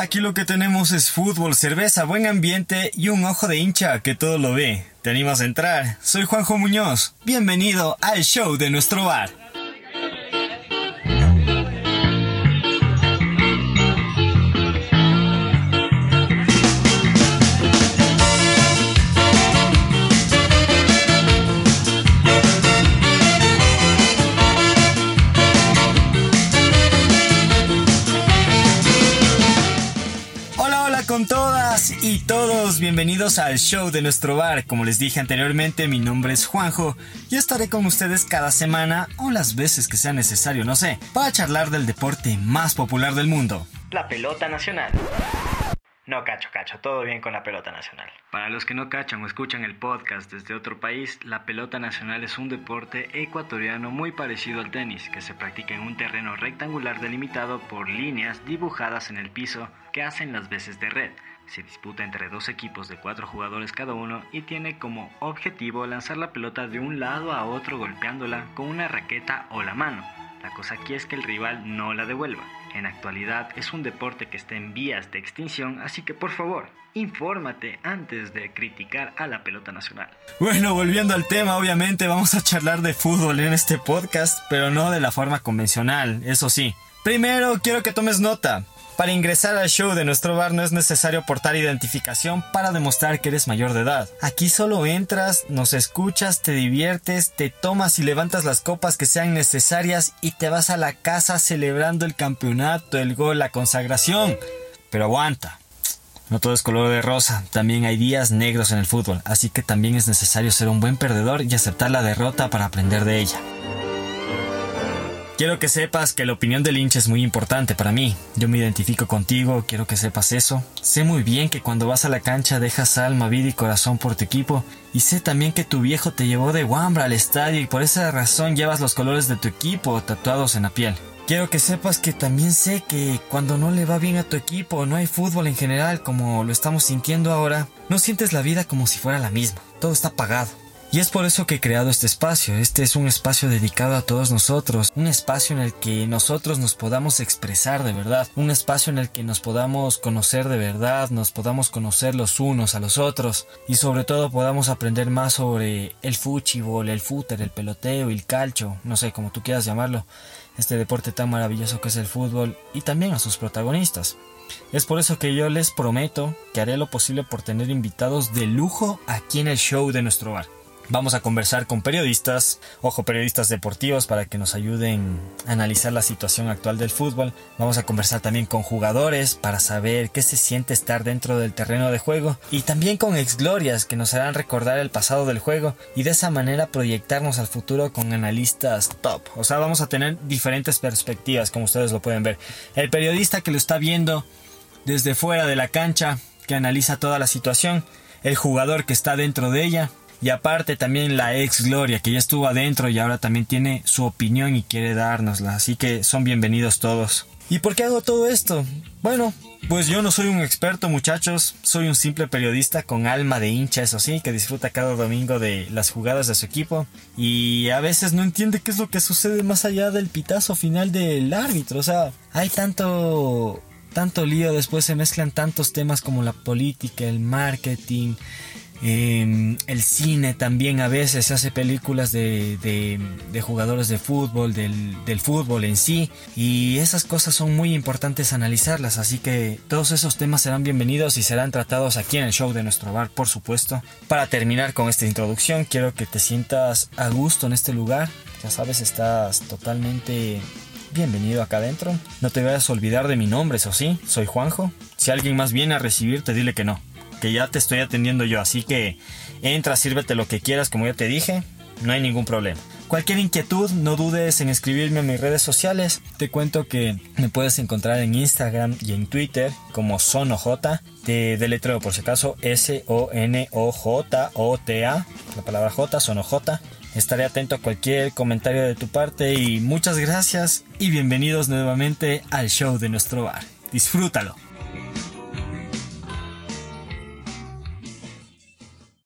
Aquí lo que tenemos es fútbol, cerveza, buen ambiente y un ojo de hincha que todo lo ve. ¿Te animas a entrar? Soy Juanjo Muñoz. Bienvenido al show de nuestro bar. Bienvenidos al show de nuestro bar. Como les dije anteriormente, mi nombre es Juanjo y estaré con ustedes cada semana o las veces que sea necesario, no sé, para charlar del deporte más popular del mundo. La pelota nacional. No, cacho, cacho, todo bien con la pelota nacional. Para los que no cachan o escuchan el podcast desde otro país, la pelota nacional es un deporte ecuatoriano muy parecido al tenis, que se practica en un terreno rectangular delimitado por líneas dibujadas en el piso que hacen las veces de red. Se disputa entre dos equipos de cuatro jugadores cada uno y tiene como objetivo lanzar la pelota de un lado a otro golpeándola con una raqueta o la mano. La cosa aquí es que el rival no la devuelva. En actualidad es un deporte que está en vías de extinción, así que por favor, infórmate antes de criticar a la pelota nacional. Bueno, volviendo al tema, obviamente vamos a charlar de fútbol en este podcast, pero no de la forma convencional, eso sí. Primero quiero que tomes nota. Para ingresar al show de nuestro bar no es necesario portar identificación para demostrar que eres mayor de edad. Aquí solo entras, nos escuchas, te diviertes, te tomas y levantas las copas que sean necesarias y te vas a la casa celebrando el campeonato, el gol, la consagración. Pero aguanta. No todo es color de rosa, también hay días negros en el fútbol, así que también es necesario ser un buen perdedor y aceptar la derrota para aprender de ella. Quiero que sepas que la opinión del hincha es muy importante para mí. Yo me identifico contigo, quiero que sepas eso. Sé muy bien que cuando vas a la cancha dejas alma, vida y corazón por tu equipo. Y sé también que tu viejo te llevó de Wambra al estadio y por esa razón llevas los colores de tu equipo tatuados en la piel. Quiero que sepas que también sé que cuando no le va bien a tu equipo, no hay fútbol en general como lo estamos sintiendo ahora, no sientes la vida como si fuera la misma. Todo está apagado. Y es por eso que he creado este espacio. Este es un espacio dedicado a todos nosotros, un espacio en el que nosotros nos podamos expresar de verdad, un espacio en el que nos podamos conocer de verdad, nos podamos conocer los unos a los otros y sobre todo podamos aprender más sobre el fútbol, el fúter, el peloteo el calcho, no sé, como tú quieras llamarlo, este deporte tan maravilloso que es el fútbol y también a sus protagonistas. Es por eso que yo les prometo que haré lo posible por tener invitados de lujo aquí en el show de nuestro bar. Vamos a conversar con periodistas, ojo, periodistas deportivos para que nos ayuden a analizar la situación actual del fútbol. Vamos a conversar también con jugadores para saber qué se siente estar dentro del terreno de juego y también con exglorias que nos harán recordar el pasado del juego y de esa manera proyectarnos al futuro con analistas top. O sea, vamos a tener diferentes perspectivas como ustedes lo pueden ver. El periodista que lo está viendo desde fuera de la cancha, que analiza toda la situación, el jugador que está dentro de ella y aparte también la ex Gloria, que ya estuvo adentro y ahora también tiene su opinión y quiere dárnosla. Así que son bienvenidos todos. ¿Y por qué hago todo esto? Bueno, pues yo no soy un experto muchachos, soy un simple periodista con alma de hincha, eso sí, que disfruta cada domingo de las jugadas de su equipo y a veces no entiende qué es lo que sucede más allá del pitazo final del árbitro, o sea, hay tanto tanto lío, después se mezclan tantos temas como la política, el marketing, Em, el cine también a veces hace películas de, de, jugadores de fútbol, del, del, fútbol en sí, y esas cosas son muy importantes analizarlas, así que todos esos temas serán bienvenidos y serán tratados aquí en el show de nuestro bar, por supuesto. Para terminar con esta introducción, quiero que te sientas a gusto en este lugar, ya sabes, estás totalmente bienvenido acá adentro. No te vayas a olvidar de mi nombre, eso sí, soy Juanjo. Si alguien más viene a recibirte, dile que no que ya te estoy atendiendo yo. Así que entra, sírvete lo que quieras, como ya te dije, no hay ningún problema. Cualquier inquietud, no dudes en escribirme en mis redes sociales. Te cuento que me puedes encontrar en Instagram y en Twitter como SonoJ. Te deletreo por si acaso S-O-N-O-J-O-T-A. La palabra J, SonoJ. Estaré atento a cualquier comentario de tu parte y muchas gracias y bienvenidos nuevamente al show de nuestro bar. Disfrútalo.